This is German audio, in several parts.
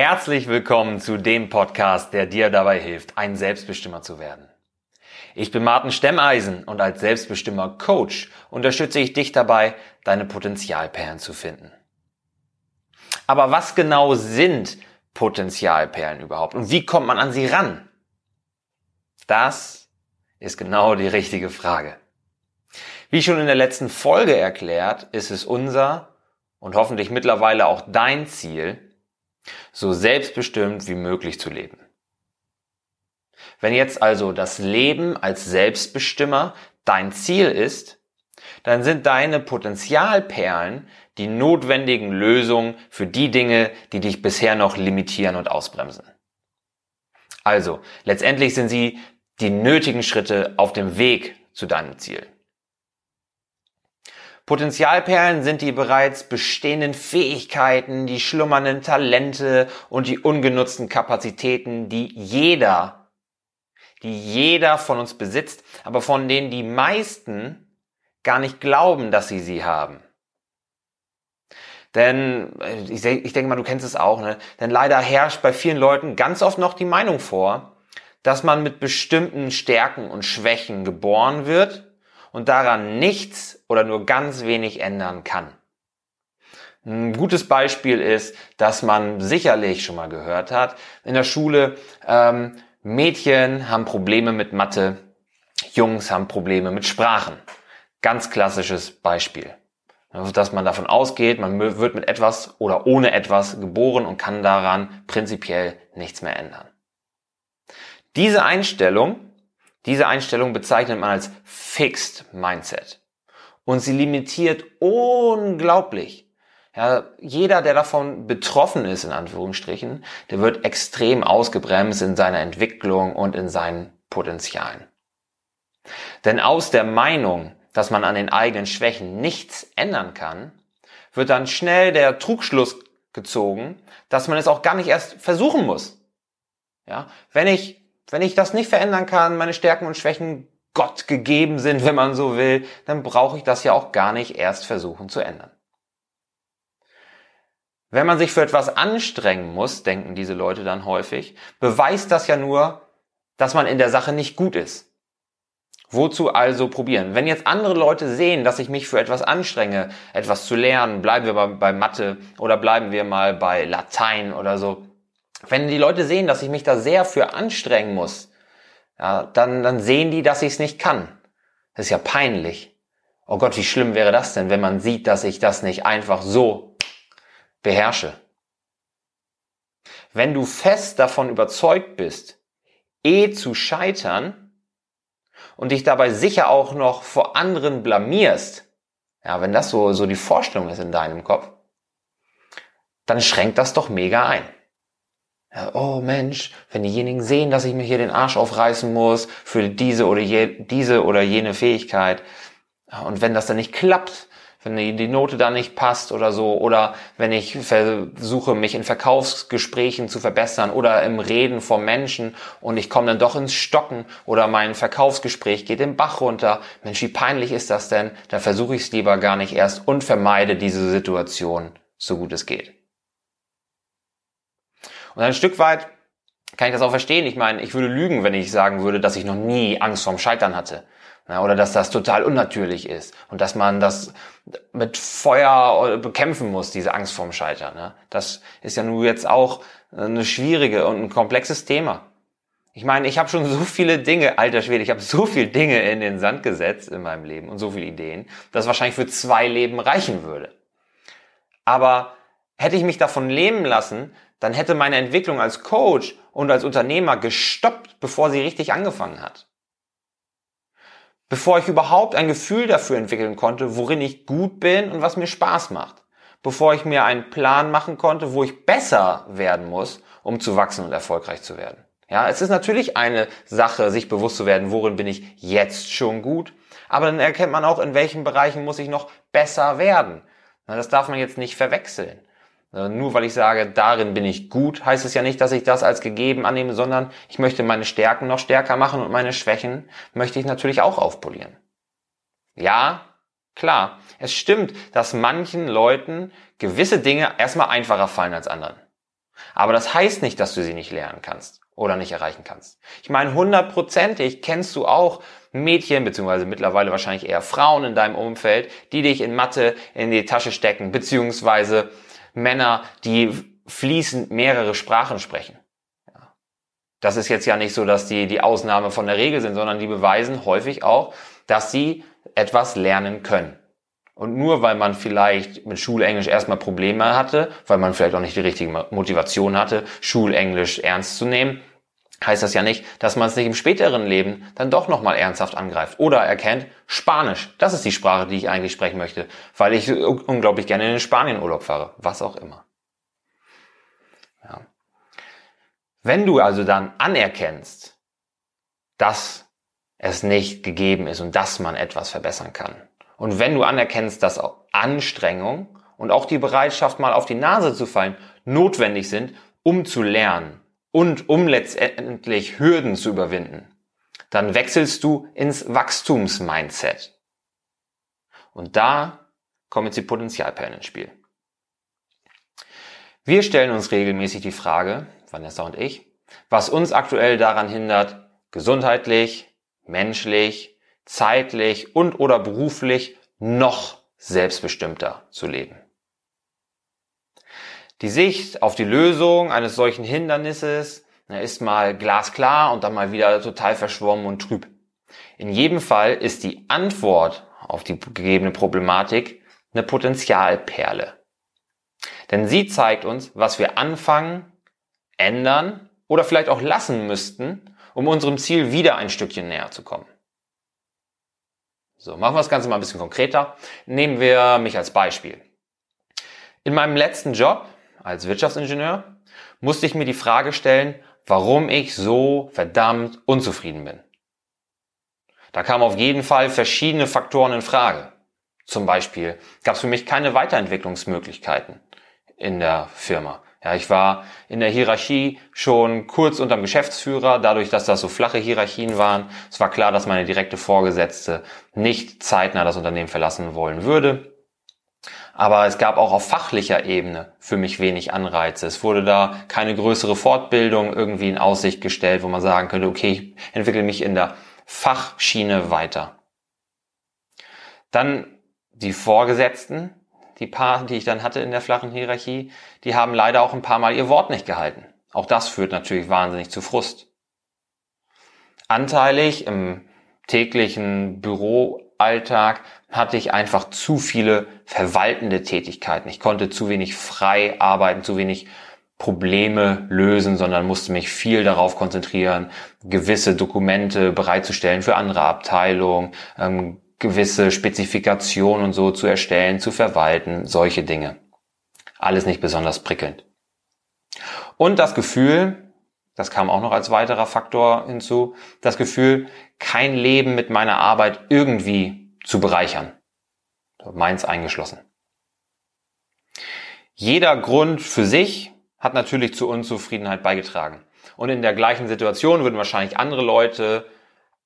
Herzlich willkommen zu dem Podcast, der dir dabei hilft, ein Selbstbestimmer zu werden. Ich bin Martin Stemmeisen und als Selbstbestimmer Coach unterstütze ich dich dabei, deine Potenzialperlen zu finden. Aber was genau sind Potenzialperlen überhaupt und wie kommt man an sie ran? Das ist genau die richtige Frage. Wie schon in der letzten Folge erklärt, ist es unser und hoffentlich mittlerweile auch dein Ziel, so selbstbestimmt wie möglich zu leben. Wenn jetzt also das Leben als Selbstbestimmer dein Ziel ist, dann sind deine Potenzialperlen die notwendigen Lösungen für die Dinge, die dich bisher noch limitieren und ausbremsen. Also, letztendlich sind sie die nötigen Schritte auf dem Weg zu deinem Ziel. Potenzialperlen sind die bereits bestehenden Fähigkeiten, die schlummernden Talente und die ungenutzten Kapazitäten, die jeder, die jeder von uns besitzt, aber von denen die meisten gar nicht glauben, dass sie sie haben. Denn äh, ich, denke mal, du kennst es auch, ne? Denn leider herrscht bei vielen Leuten ganz oft noch die Meinung vor, dass man mit bestimmten Stärken und Schwächen geboren wird und daran nichts oder nur ganz wenig ändern kann. Ein gutes Beispiel ist, dass man sicherlich schon mal gehört hat, in der Schule, ähm, Mädchen haben Probleme mit Mathe, Jungs haben Probleme mit Sprachen. Ganz klassisches Beispiel. Dass man davon ausgeht, man wird mit etwas oder ohne etwas geboren und kann daran prinzipiell nichts mehr ändern. Diese Einstellung diese Einstellung bezeichnet man als Fixed Mindset. Und sie limitiert unglaublich. Ja, jeder, der davon betroffen ist, in Anführungsstrichen, der wird extrem ausgebremst in seiner Entwicklung und in seinen Potenzialen. Denn aus der Meinung, dass man an den eigenen Schwächen nichts ändern kann, wird dann schnell der Trugschluss gezogen, dass man es auch gar nicht erst versuchen muss. Ja, wenn ich wenn ich das nicht verändern kann, meine Stärken und Schwächen Gott gegeben sind, wenn man so will, dann brauche ich das ja auch gar nicht erst versuchen zu ändern. Wenn man sich für etwas anstrengen muss, denken diese Leute dann häufig, beweist das ja nur, dass man in der Sache nicht gut ist. Wozu also probieren? Wenn jetzt andere Leute sehen, dass ich mich für etwas anstrenge, etwas zu lernen, bleiben wir bei, bei Mathe oder bleiben wir mal bei Latein oder so, wenn die Leute sehen, dass ich mich da sehr für anstrengen muss, ja, dann, dann sehen die, dass ich es nicht kann. Das ist ja peinlich. Oh Gott, wie schlimm wäre das denn, wenn man sieht, dass ich das nicht einfach so beherrsche. Wenn du fest davon überzeugt bist, eh zu scheitern und dich dabei sicher auch noch vor anderen blamierst, ja, wenn das so, so die Vorstellung ist in deinem Kopf, dann schränkt das doch mega ein. Oh Mensch, wenn diejenigen sehen, dass ich mir hier den Arsch aufreißen muss für diese oder, je, diese oder jene Fähigkeit und wenn das dann nicht klappt, wenn die, die Note dann nicht passt oder so oder wenn ich versuche, mich in Verkaufsgesprächen zu verbessern oder im Reden vor Menschen und ich komme dann doch ins Stocken oder mein Verkaufsgespräch geht den Bach runter, Mensch, wie peinlich ist das denn? Dann versuche ich es lieber gar nicht erst und vermeide diese Situation so gut es geht. Und ein Stück weit kann ich das auch verstehen. Ich meine, ich würde lügen, wenn ich sagen würde, dass ich noch nie Angst vorm Scheitern hatte. Oder dass das total unnatürlich ist und dass man das mit Feuer bekämpfen muss, diese Angst vorm Scheitern. Ja. Das ist ja nun jetzt auch eine schwierige und ein komplexes Thema. Ich meine, ich habe schon so viele Dinge, alter Schwede, ich habe so viele Dinge in den Sand gesetzt in meinem Leben und so viele Ideen, dass wahrscheinlich für zwei Leben reichen würde. Aber hätte ich mich davon leben lassen, dann hätte meine Entwicklung als Coach und als Unternehmer gestoppt, bevor sie richtig angefangen hat. Bevor ich überhaupt ein Gefühl dafür entwickeln konnte, worin ich gut bin und was mir Spaß macht. Bevor ich mir einen Plan machen konnte, wo ich besser werden muss, um zu wachsen und erfolgreich zu werden. Ja, es ist natürlich eine Sache, sich bewusst zu werden, worin bin ich jetzt schon gut. Aber dann erkennt man auch, in welchen Bereichen muss ich noch besser werden. Das darf man jetzt nicht verwechseln. Äh, nur weil ich sage, darin bin ich gut, heißt es ja nicht, dass ich das als gegeben annehme, sondern ich möchte meine Stärken noch stärker machen und meine Schwächen möchte ich natürlich auch aufpolieren. Ja, klar, es stimmt, dass manchen Leuten gewisse Dinge erstmal einfacher fallen als anderen. Aber das heißt nicht, dass du sie nicht lernen kannst oder nicht erreichen kannst. Ich meine, hundertprozentig kennst du auch Mädchen, beziehungsweise mittlerweile wahrscheinlich eher Frauen in deinem Umfeld, die dich in Mathe in die Tasche stecken, beziehungsweise Männer, die fließend mehrere Sprachen sprechen. Das ist jetzt ja nicht so, dass die die Ausnahme von der Regel sind, sondern die beweisen häufig auch, dass sie etwas lernen können. Und nur weil man vielleicht mit Schulenglisch erstmal Probleme hatte, weil man vielleicht auch nicht die richtige Motivation hatte, Schulenglisch ernst zu nehmen, heißt das ja nicht, dass man es nicht im späteren Leben dann doch nochmal ernsthaft angreift oder erkennt, Spanisch, das ist die Sprache, die ich eigentlich sprechen möchte, weil ich unglaublich gerne in den Spanien Urlaub fahre, was auch immer. Ja. Wenn du also dann anerkennst, dass es nicht gegeben ist und dass man etwas verbessern kann, und wenn du anerkennst, dass auch Anstrengung und auch die Bereitschaft, mal auf die Nase zu fallen, notwendig sind, um zu lernen und um letztendlich Hürden zu überwinden, dann wechselst du ins Wachstumsmindset. Und da kommen jetzt die Potenzialperlen ins Spiel. Wir stellen uns regelmäßig die Frage, Vanessa und ich, was uns aktuell daran hindert, gesundheitlich, menschlich, zeitlich und oder beruflich noch selbstbestimmter zu leben. Die Sicht auf die Lösung eines solchen Hindernisses ist mal glasklar und dann mal wieder total verschwommen und trüb. In jedem Fall ist die Antwort auf die gegebene Problematik eine Potenzialperle. Denn sie zeigt uns, was wir anfangen, ändern oder vielleicht auch lassen müssten, um unserem Ziel wieder ein Stückchen näher zu kommen. So, machen wir das Ganze mal ein bisschen konkreter. Nehmen wir mich als Beispiel. In meinem letzten Job als Wirtschaftsingenieur musste ich mir die Frage stellen, warum ich so verdammt unzufrieden bin. Da kamen auf jeden Fall verschiedene Faktoren in Frage. Zum Beispiel gab es für mich keine Weiterentwicklungsmöglichkeiten in der Firma. Ja, ich war in der Hierarchie schon kurz unterm Geschäftsführer, dadurch, dass das so flache Hierarchien waren. Es war klar, dass meine direkte Vorgesetzte nicht zeitnah das Unternehmen verlassen wollen würde. Aber es gab auch auf fachlicher Ebene für mich wenig Anreize. Es wurde da keine größere Fortbildung irgendwie in Aussicht gestellt, wo man sagen könnte, okay, ich entwickle mich in der Fachschiene weiter. Dann die Vorgesetzten, die paar, die ich dann hatte in der flachen Hierarchie, die haben leider auch ein paar Mal ihr Wort nicht gehalten. Auch das führt natürlich wahnsinnig zu Frust. Anteilig im täglichen Büroalltag hatte ich einfach zu viele verwaltende Tätigkeiten. Ich konnte zu wenig frei arbeiten, zu wenig Probleme lösen, sondern musste mich viel darauf konzentrieren, gewisse Dokumente bereitzustellen für andere Abteilungen, ähm, gewisse Spezifikationen und so zu erstellen, zu verwalten, solche Dinge. Alles nicht besonders prickelnd. Und das Gefühl, das kam auch noch als weiterer Faktor hinzu, das Gefühl, kein Leben mit meiner Arbeit irgendwie zu bereichern. Meins eingeschlossen. Jeder Grund für sich hat natürlich zur Unzufriedenheit beigetragen. Und in der gleichen Situation würden wahrscheinlich andere Leute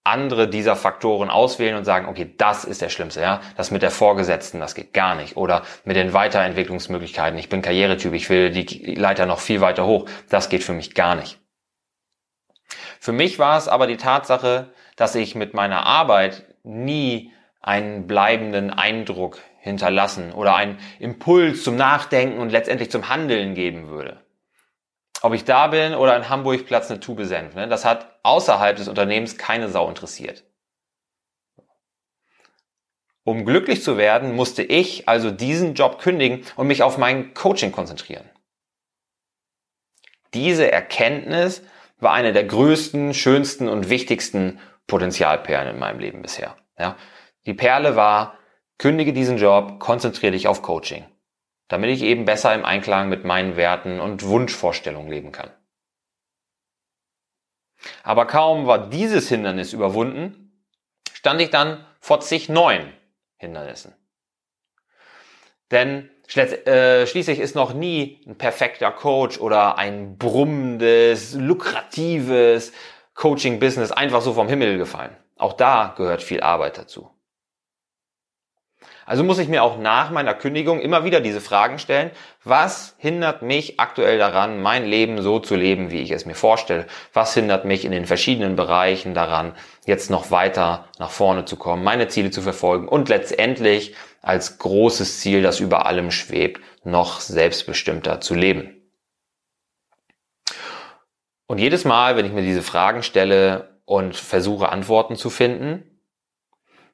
andere dieser Faktoren auswählen und sagen, okay, das ist der Schlimmste, ja, das mit der Vorgesetzten, das geht gar nicht. Oder mit den Weiterentwicklungsmöglichkeiten, ich bin Karrieretyp, ich will die Leiter noch viel weiter hoch, das geht für mich gar nicht. Für mich war es aber die Tatsache, dass ich mit meiner Arbeit nie einen bleibenden Eindruck hinterlassen oder einen Impuls zum Nachdenken und letztendlich zum Handeln geben würde ob ich da bin oder in Hamburg Platz eine Tube Senf. Ne? Das hat außerhalb des Unternehmens keine Sau interessiert. Um glücklich zu werden, musste ich also diesen Job kündigen und mich auf mein Coaching konzentrieren. Diese Erkenntnis war eine der größten, schönsten und wichtigsten Potenzialperlen in meinem Leben bisher. Ja? Die Perle war, kündige diesen Job, konzentriere dich auf Coaching damit ich eben besser im Einklang mit meinen Werten und Wunschvorstellungen leben kann. Aber kaum war dieses Hindernis überwunden, stand ich dann vor zig neuen Hindernissen. Denn schließlich ist noch nie ein perfekter Coach oder ein brummendes, lukratives Coaching-Business einfach so vom Himmel gefallen. Auch da gehört viel Arbeit dazu. Also muss ich mir auch nach meiner Kündigung immer wieder diese Fragen stellen, was hindert mich aktuell daran, mein Leben so zu leben, wie ich es mir vorstelle? Was hindert mich in den verschiedenen Bereichen daran, jetzt noch weiter nach vorne zu kommen, meine Ziele zu verfolgen und letztendlich als großes Ziel, das über allem schwebt, noch selbstbestimmter zu leben? Und jedes Mal, wenn ich mir diese Fragen stelle und versuche Antworten zu finden,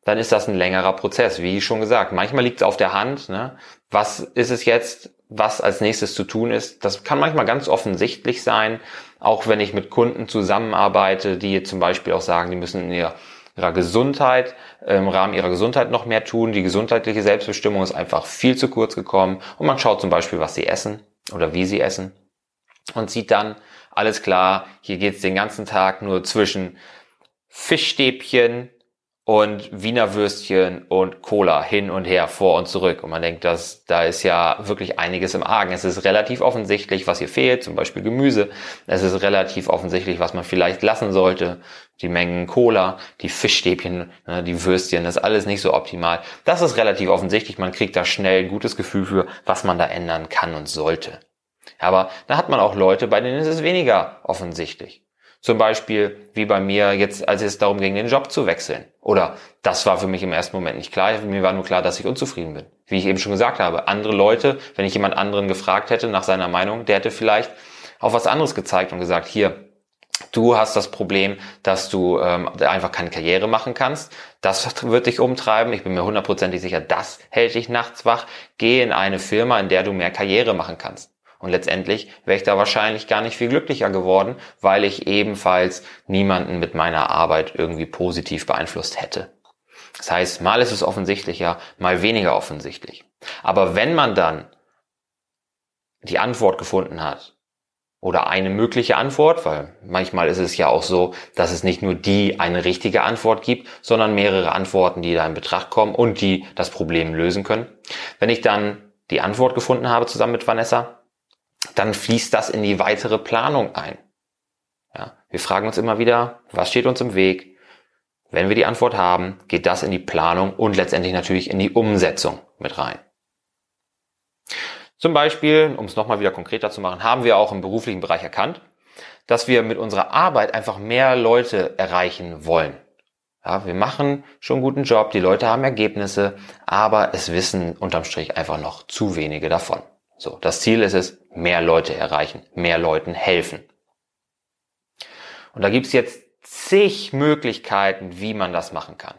dann ist das ein längerer Prozess, wie schon gesagt. Manchmal liegt es auf der Hand, ne? was ist es jetzt, was als nächstes zu tun ist. Das kann manchmal ganz offensichtlich sein, auch wenn ich mit Kunden zusammenarbeite, die zum Beispiel auch sagen, die müssen in ihrer, ihrer Gesundheit, im Rahmen ihrer Gesundheit noch mehr tun. Die gesundheitliche Selbstbestimmung ist einfach viel zu kurz gekommen und man schaut zum Beispiel, was sie essen oder wie sie essen und sieht dann, alles klar, hier geht's den ganzen Tag nur zwischen Fischstäbchen, und Wiener Würstchen und Cola hin und her, vor und zurück. Und man denkt, dass da ist ja wirklich einiges im Argen. Es ist relativ offensichtlich, was hier fehlt, zum Beispiel Gemüse. Es ist relativ offensichtlich, was man vielleicht lassen sollte. Die Mengen Cola, die Fischstäbchen, ne, die Würstchen, das ist alles nicht so optimal. Das ist relativ offensichtlich. Man kriegt da schnell ein gutes Gefühl für, was man da ändern kann und sollte. Aber da hat man auch Leute, bei denen ist es weniger offensichtlich. Zum Beispiel wie bei mir jetzt, als es darum ging, den Job zu wechseln. Oder das war für mich im ersten Moment nicht klar. Mir war nur klar, dass ich unzufrieden bin. Wie ich eben schon gesagt habe. Andere Leute, wenn ich jemand anderen gefragt hätte nach seiner Meinung, der hätte vielleicht auf was anderes gezeigt und gesagt, hier, Du hast das Problem, dass du ähm, einfach keine Karriere machen kannst. Das wird dich umtreiben. Ich bin mir hundertprozentig sicher, das hält dich nachts wach. Geh in eine Firma, in der du mehr Karriere machen kannst. Und letztendlich wäre ich da wahrscheinlich gar nicht viel glücklicher geworden, weil ich ebenfalls niemanden mit meiner Arbeit irgendwie positiv beeinflusst hätte. Das heißt, mal ist es offensichtlicher, mal weniger offensichtlich. Aber wenn man dann die Antwort gefunden hat, oder eine mögliche Antwort, weil manchmal ist es ja auch so, dass es nicht nur die eine richtige Antwort gibt, sondern mehrere Antworten, die da in Betracht kommen und die das Problem lösen können. Wenn ich dann die Antwort gefunden habe zusammen mit Vanessa, dann fließt das in die weitere Planung ein. Ja, wir fragen uns immer wieder, was steht uns im Weg? Wenn wir die Antwort haben, geht das in die Planung und letztendlich natürlich in die Umsetzung mit rein. Zum Beispiel, um es nochmal wieder konkreter zu machen, haben wir auch im beruflichen Bereich erkannt, dass wir mit unserer Arbeit einfach mehr Leute erreichen wollen. Ja, wir machen schon einen guten Job, die Leute haben Ergebnisse, aber es wissen unterm Strich einfach noch zu wenige davon. So, das Ziel ist es, mehr Leute erreichen, mehr Leuten helfen. Und da gibt's jetzt zig Möglichkeiten, wie man das machen kann.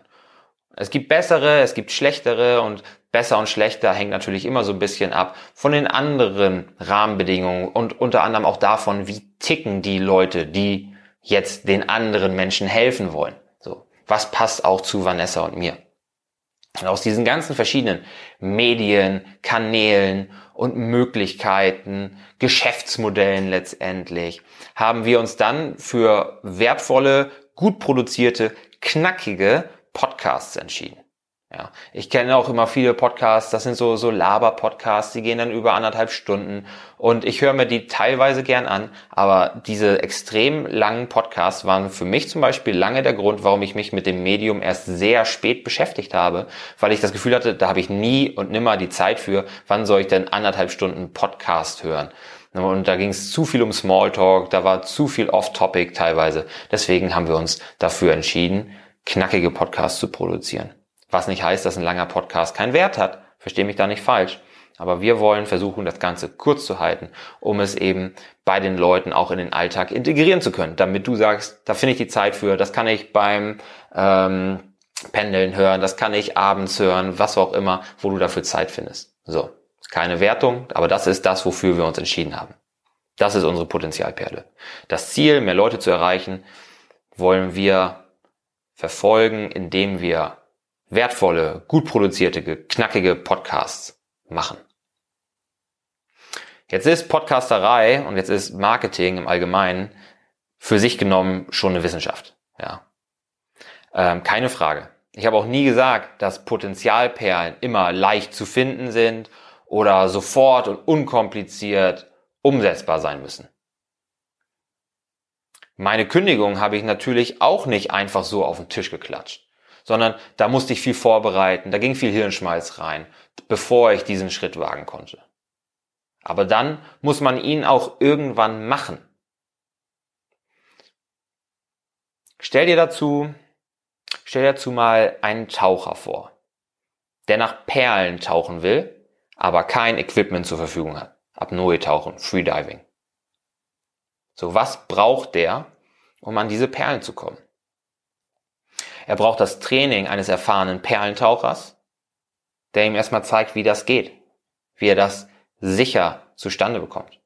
Es gibt bessere, es gibt schlechtere und besser und schlechter hängt natürlich immer so ein bisschen ab von den anderen Rahmenbedingungen und unter anderem auch davon, wie ticken die Leute, die jetzt den anderen Menschen helfen wollen. So, was passt auch zu Vanessa und mir? Und aus diesen ganzen verschiedenen Medien, Kanälen und Möglichkeiten, Geschäftsmodellen letztendlich, haben wir uns dann für wertvolle, gut produzierte, knackige Podcasts entschieden. Ja, ich kenne auch immer viele Podcasts, das sind so, so Laber-Podcasts, die gehen dann über anderthalb Stunden und ich höre mir die teilweise gern an, aber diese extrem langen Podcasts waren für mich zum Beispiel lange der Grund, warum ich mich mit dem Medium erst sehr spät beschäftigt habe, weil ich das Gefühl hatte, da habe ich nie und nimmer die Zeit für, wann soll ich denn anderthalb Stunden Podcast hören? Und da ging es zu viel um Smalltalk, da war zu viel Off-Topic teilweise. Deswegen haben wir uns dafür entschieden, knackige Podcasts zu produzieren. Was nicht heißt, dass ein langer Podcast keinen Wert hat. Verstehe mich da nicht falsch. Aber wir wollen versuchen, das Ganze kurz zu halten, um es eben bei den Leuten auch in den Alltag integrieren zu können, damit du sagst, da finde ich die Zeit für, das kann ich beim ähm, Pendeln hören, das kann ich abends hören, was auch immer, wo du dafür Zeit findest. So, keine Wertung, aber das ist das, wofür wir uns entschieden haben. Das ist unsere Potenzialperle. Das Ziel, mehr Leute zu erreichen, wollen wir verfolgen, indem wir wertvolle, gut produzierte, knackige Podcasts machen. Jetzt ist Podcasterei und jetzt ist Marketing im Allgemeinen für sich genommen schon eine Wissenschaft. Ja, ähm, keine Frage. Ich habe auch nie gesagt, dass Potenzialperlen immer leicht zu finden sind oder sofort und unkompliziert umsetzbar sein müssen. Meine Kündigung habe ich natürlich auch nicht einfach so auf den Tisch geklatscht sondern da musste ich viel vorbereiten, da ging viel Hirnschmalz rein, bevor ich diesen Schritt wagen konnte. Aber dann muss man ihn auch irgendwann machen. Stell dir dazu, stell dir dazu mal einen Taucher vor, der nach Perlen tauchen will, aber kein Equipment zur Verfügung hat. Apnoe tauchen, Freediving. So, was braucht der, um an diese Perlen zu kommen? Er braucht das Training eines erfahrenen Perlentauchers, der ihm erstmal zeigt, wie das geht, wie er das sicher zustande bekommt.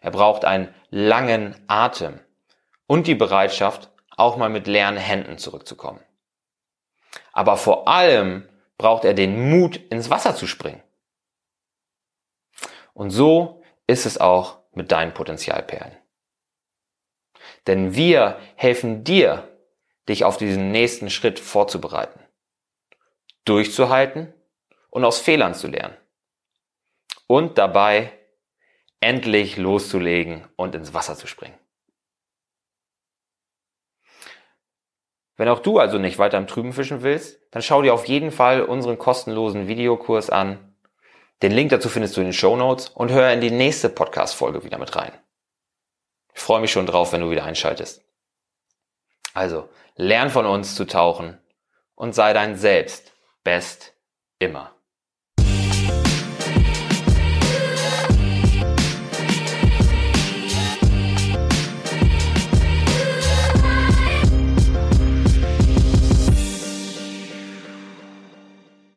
Er braucht einen langen Atem und die Bereitschaft, auch mal mit leeren Händen zurückzukommen. Aber vor allem braucht er den Mut, ins Wasser zu springen. Und so ist es auch mit deinen Potenzialperlen. Denn wir helfen dir, dich auf diesen nächsten Schritt vorzubereiten, durchzuhalten und aus Fehlern zu lernen. Und dabei endlich loszulegen und ins Wasser zu springen. Wenn auch du also nicht weiter im Trüben fischen willst, dann schau dir auf jeden Fall unseren kostenlosen Videokurs an. Den Link dazu findest du in den Show Notes und hör in die nächste Podcast-Folge wieder mit rein. Ich freue mich schon drauf, wenn du wieder einschaltest. Also, lern von uns zu tauchen und sei dein Selbst best immer.